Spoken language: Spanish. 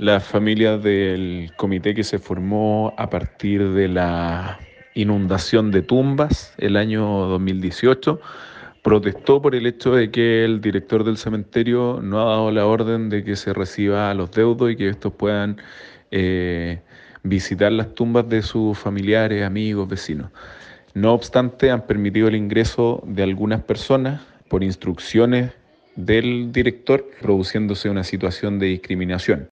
Las familias del comité que se formó a partir de la inundación de tumbas el año 2018 protestó por el hecho de que el director del cementerio no ha dado la orden de que se reciba a los deudos y que estos puedan eh, visitar las tumbas de sus familiares, amigos, vecinos. No obstante, han permitido el ingreso de algunas personas por instrucciones del director, produciéndose una situación de discriminación.